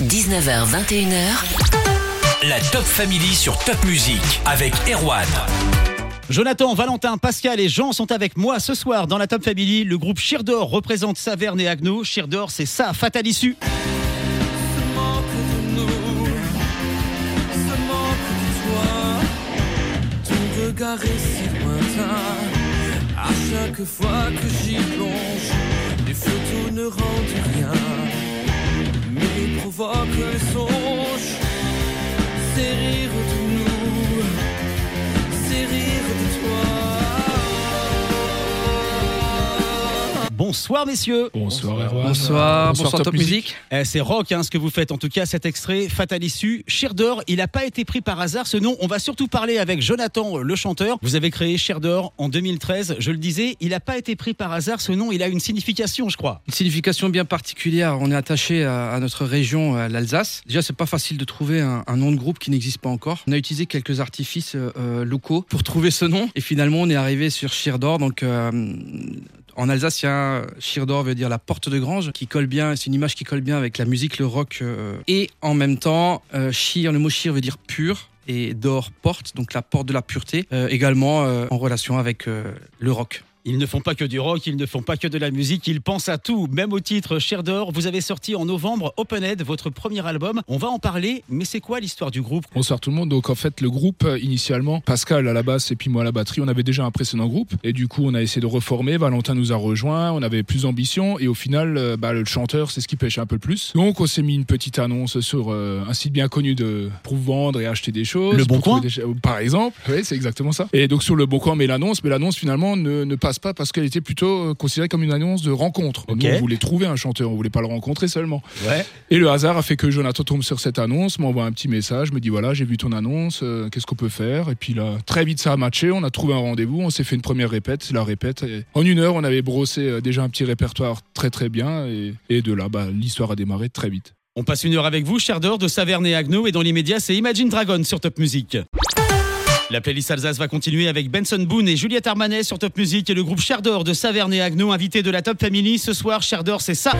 19h, 21h, La Top Family sur Top Music avec Erwan. Jonathan, Valentin, Pascal et Jean sont avec moi ce soir dans la Top Family. Le groupe Chirdor représente Saverne et Agno. Chirdor, c'est ça, fatal issue. Ce manque de nous, ce manque de toi, ton regard est si lointain. À chaque fois que j'y plonge, les photos ne rendent rien, mais provoquent le songe. C'est rire de nous, c'est rire de toi. Bonsoir messieurs. Bonsoir Erwan. Bonsoir, bonsoir, Top, Music. Eh, c'est rock hein, ce que vous faites, en tout cas cet extrait, Fatal Issue. Chirdor, il n'a pas été pris par hasard ce nom. On va surtout parler avec Jonathan, le chanteur. Vous avez créé Chirdor en 2013. Je le disais, il n'a pas été pris par hasard ce nom. Il a une signification, je crois. Une signification bien particulière. On est attaché à, à notre région, à l'Alsace. Déjà, c'est pas facile de trouver un, un nom de groupe qui n'existe pas encore. On a utilisé quelques artifices euh, euh, locaux pour trouver ce nom. Et finalement, on est arrivé sur Chirdor. Donc, euh, en alsacien, Chirdor veut dire la porte de grange, qui colle bien. C'est une image qui colle bien avec la musique, le rock. euh, et en même temps, euh, le mot Shir veut dire pur. Et d'or porte, donc la porte de la pureté, euh, également euh, en relation avec euh, le rock. Ils ne font pas que du rock, ils ne font pas que de la musique, ils pensent à tout, même au titre Chirdor. Vous avez sorti en novembre Openhead, votre premier album. On va en parler, mais c'est quoi l'histoire du groupe? Bonsoir tout le monde. Donc en fait le groupe euh, initialement, Pascal à la basse et puis moi à la batterie, on avait déjà un précédent groupe et du coup on a essayé de reformer. Valentin nous a rejoint, on avait plus d'ambition et au final euh, bah, le chanteur c'est ce qui pêche un peu plus. Donc on s'est mis une petite annonce sur euh, un site bien connu de pour vendre et acheter des choses. Le Bon Coin des Par exemple, oui c'est exactement ça. Et donc sur le bon coin mais l'annonce, mais l'annonce finalement ne, ne passe pas parce qu'elle était plutôt euh, considérée comme une annonce de rencontre. Nous on voulait trouver un chanteur, on voulait pas le rencontrer seulement. Ouais. Et le hasard a fait que Jonathan tombe sur cette annonce, m'envoie un petit message, me dit voilà, j'ai vu ton annonce, euh, qu'est-ce qu'on peut faire? Et puis là, très vite ça a matché, on a trouvé un rendez-vous, on s'est fait une première répète, la répète. et en une heure, on avait brossé euh, déjà un petit répertoire très très bien, et, et de là, bah, l'histoire a démarré très vite. On passe une heure avec vous, Chirdor de Saverne et Agno, et dans l'immédiat, c'est Imagine Dragon sur Top Music. La playlist Alsace va continuer avec Benson Boone et Juliette Armanet sur Top Music et le groupe Chirdor de Saverne et Agno, invité de la Top Family. Ce soir, Chirdor, c'est ça.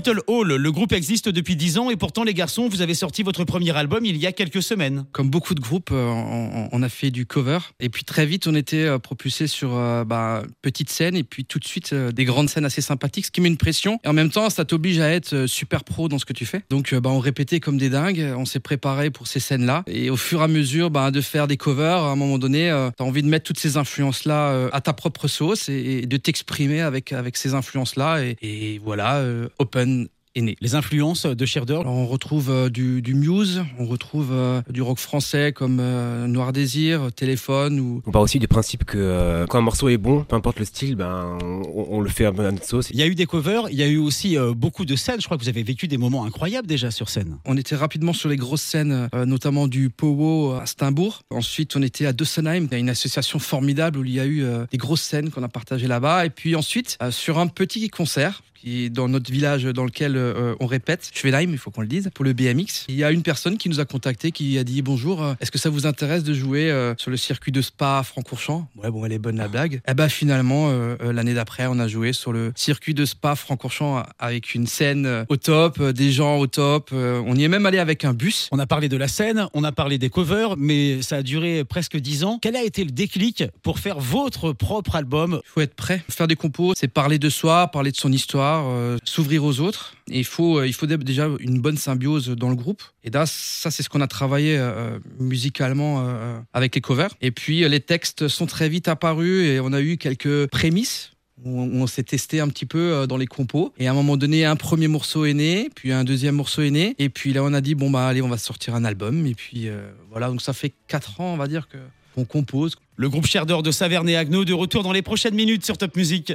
Little Hall, le groupe existe depuis 10 ans et pourtant, les garçons, vous avez sorti votre premier album il y a quelques semaines. Comme beaucoup de groupes, euh, on, a fait du cover. Et puis très vite, on était euh, propulsé sur euh, bah, petite scène et puis tout de suite euh, des grandes scènes assez sympathiques, ce qui met une pression. Et en même temps, ça t'oblige à être euh, super pro dans ce que tu fais. Donc euh, bah, on répétait comme des dingues. On s'est préparé pour ces scènes-là. Et au fur et à mesure bah, de faire des covers, à un moment donné, tu as envie de mettre toutes ces influences-là euh, à ta propre sauce et, de t'exprimer avec, avec ces influences-là. Et, voilà, euh, Open est né. Les influences de. Alors, on retrouve euh, du, du Muse, on retrouve euh, du rock français comme euh, Noir Désir, Téléphone ou On part aussi du principe que euh, quand un morceau est bon, peu importe le style, ben, on, on le fait à notre sauce. Il y a eu des covers, il y a eu aussi euh, beaucoup de scènes. Je crois que vous avez vécu des moments incroyables déjà sur scène. on était rapidement sur les grosses scènes, euh, notamment du Powo à Steinbourg. Ensuite, on était à Dossenheim, une association formidable où il y a eu euh, des grosses scènes qu'on a partagées là-bas. Et puis ensuite, euh, sur un petit concert qui dans notre village dans lequel euh, on répète, Schwenheim, il faut qu'on le dise, pour le BMX. Il y a une personne qui nous a contacté, qui a dit bonjour, euh, est-ce que ça vous intéresse de jouer euh, sur le circuit de Spa Francorchamps? Ouais, bon, elle est bonne la blague. Et ben finalement, euh, euh, l'année d'après, on a joué sur le circuit de Spa Francorchamps avec une scène au top, des gens au top. On y est même allé avec un bus. On a parlé de la scène, on a parlé des covers, mais ça a duré presque 10 ans. Quel a été le déclic pour faire votre propre album? Il faut être prêt. Faire des compos, c'est parler de soi, parler de son histoire, euh, s'ouvrir aux autres. Il faut, euh, il faut dé- déjà une bonne symbiose dans le groupe. Et là, ça, c'est ce qu'on a travaillé euh, musicalement avec les covers. Et puis, les textes sont très vite apparus et on a eu quelques prémices. On, s'est testé un petit peu dans les compos. Et à un moment donné, un premier morceau est né, puis un deuxième morceau est né. Et puis là, on a dit, bon, bah, allez, on va sortir un album. Et puis, voilà. Donc, ça fait quatre ans, on va dire, que qu'on compose. Le groupe Chirdor de Saverne et Agno de retour dans les prochaines minutes sur Top Music.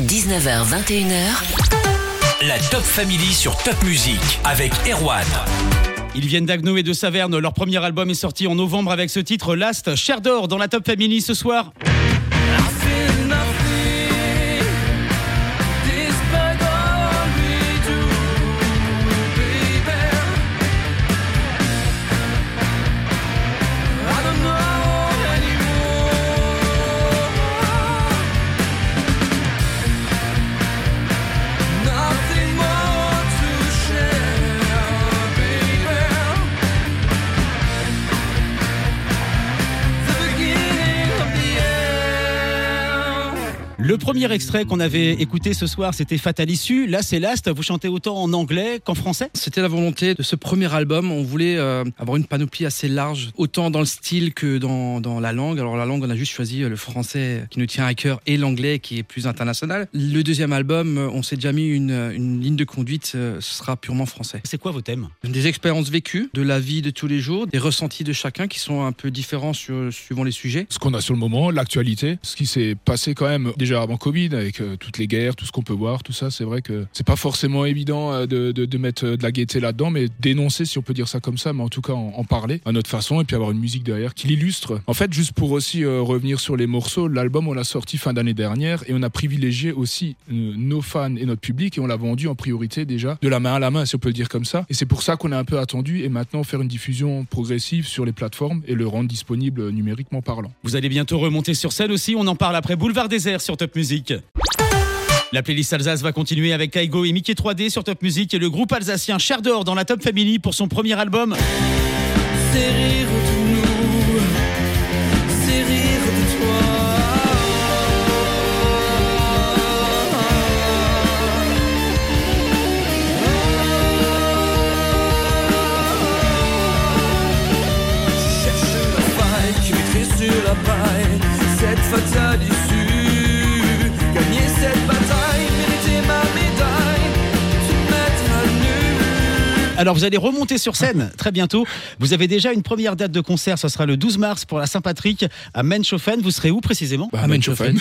19h, 21h, La Top Family sur Top Music avec Erwan. Ils viennent d'Agno et de Saverne. Leur premier album est sorti en novembre avec ce titre Last. Cher d'or dans la Top Family ce soir. Premier extrait qu'on avait écouté ce soir, c'était Fatal Issue. Là, c'est Last. Vous chantez autant en anglais qu'en français C'était la volonté de ce premier album. On voulait euh, avoir une panoplie assez large, autant dans le style que dans, dans la langue. Alors la langue, on a juste choisi euh, le français qui nous tient à cœur et l'anglais qui est plus international. Le deuxième album, euh, on s'est déjà mis une, une ligne de conduite, ce sera purement français. C'est quoi vos thèmes? Des expériences vécues, de la vie de tous les jours, des ressentis de chacun qui sont un peu différents sur- suivant les sujets. Ce qu'on a sur le moment, l'actualité, ce qui s'est passé quand même déjà avant Covid, avec euh, toutes les guerres, tout ce qu'on peut voir, tout ça, c'est vrai que c'est pas forcément évident euh, de, mettre euh, de la gaieté là-dedans, mais dénoncer, si on peut dire ça comme ça, mais en tout cas en, parler à notre façon, et puis avoir une musique derrière qui l'illustre. En fait, juste pour aussi revenir sur les morceaux, l'album on l'a sorti fin d'année dernière, et on a privilégié aussi nos fans et notre public, et on l'a vendu en priorité déjà de la main à la main, si on peut le dire comme ça. Et c'est pour ça qu'on a un peu attendu, et maintenant faire une diffusion progressive sur les plateformes et le rendre disponible numériquement parlant. Vous allez bientôt remonter sur scène aussi. On en parle après Boulevard Désert sur Top Music. La playlist Alsace va continuer avec Kaigo et Mickey 3D sur Top Music et le groupe alsacien Cher d'Or dans la Top Family pour son premier album. Alors vous allez remonter sur scène très bientôt. Vous avez déjà une première date de concert, ce sera le 12 mars pour la Saint-Patrick à Menchofen. Vous serez où précisément Bah, À Menchofen.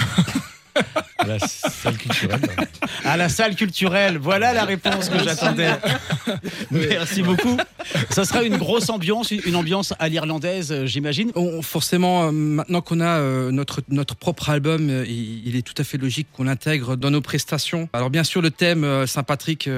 À la salle culturelle. À la salle culturelle, voilà la réponse que j'attendais. Merci beaucoup. Ça sera une grosse ambiance, une ambiance à l'irlandaise, euh, j'imagine. Forcément, euh, maintenant qu'on a euh, notre, notre propre album, il, il est tout à fait logique qu'on l'intègre dans nos prestations. Alors bien sûr, le thème Saint-Patrick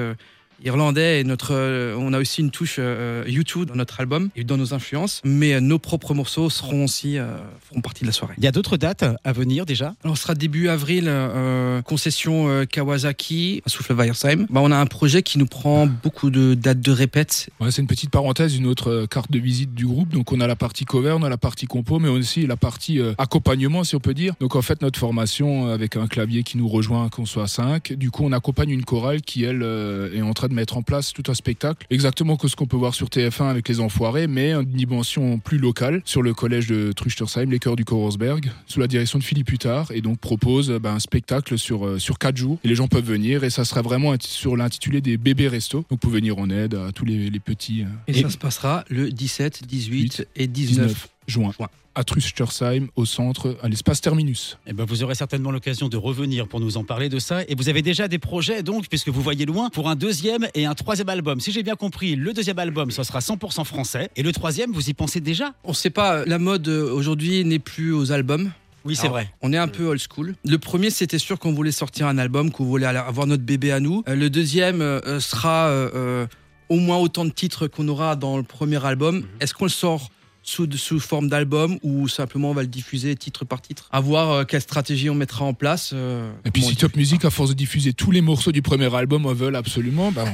irlandais, et notre, euh, on a aussi une touche euh, YouTube dans notre album et dans nos influences, mais euh, nos propres morceaux seront aussi euh, feront partie de la soirée. Il y a d'autres dates à venir déjà? Alors, ce sera début avril, euh, concession euh, Kawasaki, à Souffle Weiersheim. Bah, on a un projet qui nous prend beaucoup de dates de répète. Ouais, c'est une petite parenthèse, une autre carte de visite du groupe. Donc on a la partie cover, on a la partie compo, mais aussi la partie euh, accompagnement, si on peut dire. Donc en fait, notre formation avec un clavier qui nous rejoint, qu'on soit à 5. Du coup, on accompagne une chorale qui, elle, euh, est en train de mettre en place tout un spectacle, exactement que ce qu'on peut voir sur TF1 avec les Enfoirés, mais une dimension plus locale sur le collège de Truchtersheim, les chœurs du Korsberg, sous la direction de Philippe Huttard, et donc propose euh, bah, un spectacle sur, euh, sur 4 jours. Et les gens peuvent venir, et ça sera vraiment sur l'intitulé des bébés restos. Donc vous pouvez venir en aide à tous les, les petits. euh, Et, ça se passera le 17, 18 et 19. 19 juin juin. à Trustersheim au centre à l'espace Terminus. Eh ben, vous aurez certainement l'occasion de revenir pour nous en parler de ça. Et vous avez déjà des projets, donc, puisque vous voyez loin, pour un deuxième et un troisième album. Si j'ai bien compris, le deuxième album, ça sera 100% français. Et le troisième, vous y pensez déjà? On sait pas, la mode euh, aujourd'hui n'est plus aux albums. Oui, c'est vrai. On est un peu old school. Le premier, c'était sûr qu'on voulait sortir un album, qu'on voulait avoir notre bébé à nous. Euh, Le deuxième euh, euh, sera euh, euh, au moins autant de titres qu'on aura dans le premier album. Est-ce qu'on le sort? Sous, sous forme d'album ou simplement on va le diffuser titre par titre À voir euh, quelle stratégie on mettra en place. euh, Et puis si Top. Music, à force de diffuser tous les morceaux du premier album, en veulent absolument, ben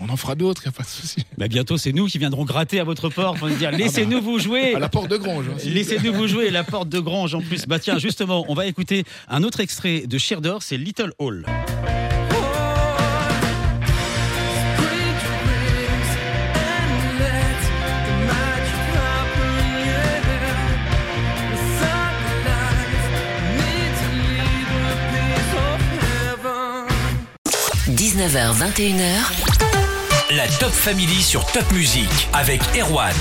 on, on en fera d'autres, y a pas de souci. Bah, bientôt, c'est nous qui viendrons gratter à votre porte pour nous dire laissez-nous vous jouer. À la porte de Grange. hein. Laissez-nous vous jouer la porte de Grange en plus. Bah tiens, justement, on va écouter un autre extrait de Sheardor, c'est Little Hall. 19h21h. La Top Family sur Top Music avec Erwan.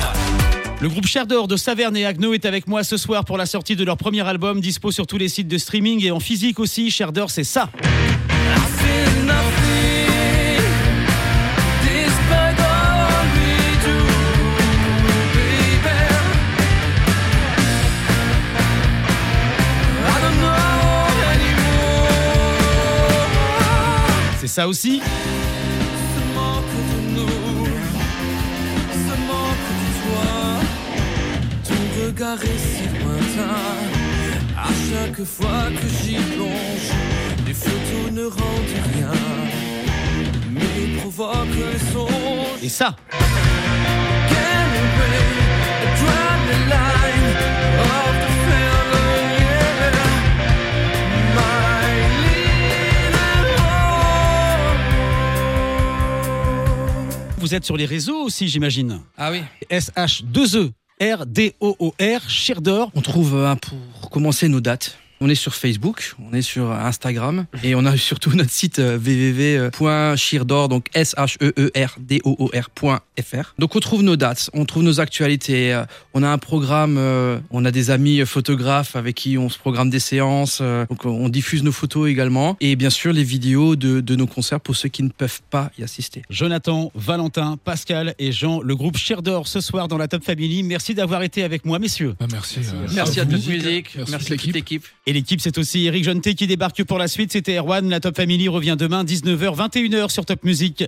Le groupe Chardor de Saverne et Agno est avec moi ce soir pour la sortie de leur premier album, dispo sur tous les sites de streaming et en physique aussi. Chardor, c'est ça. Toi, ton regard est si lointain. À chaque fois que j'y plonge, les photos ne rendent rien, mais provoquent les songes. Et ça. Break draw the line of the Vous êtes sur les réseaux aussi, j'imagine. Ah oui. SH2E. R-D-O-O-R, Sheardor. On trouve, euh, pour commencer, nos dates. On est sur Facebook, on est sur Instagram et on a surtout notre site euh, www.sheardor, donc s h e e r d o o r.fr. Donc on trouve nos dates, on trouve nos actualités, euh, on a un programme, euh, on a des amis photographes avec qui on se programme des séances, donc on diffuse nos photos également et bien sûr les vidéos de, de nos concerts pour ceux qui ne peuvent pas y assister. Jonathan, Valentin, Pascal et Jean, le groupe Sheardor ce soir dans la Top Family. Merci d'avoir été avec moi, messieurs. Ah, merci. euh, Merci à toute musique, Merci, à toute l'équipe. L'équipe, c'est aussi Eric Jonté qui débarque pour la suite. C'était Erwan. La Top Family revient demain, 19h, 21h sur Top Music.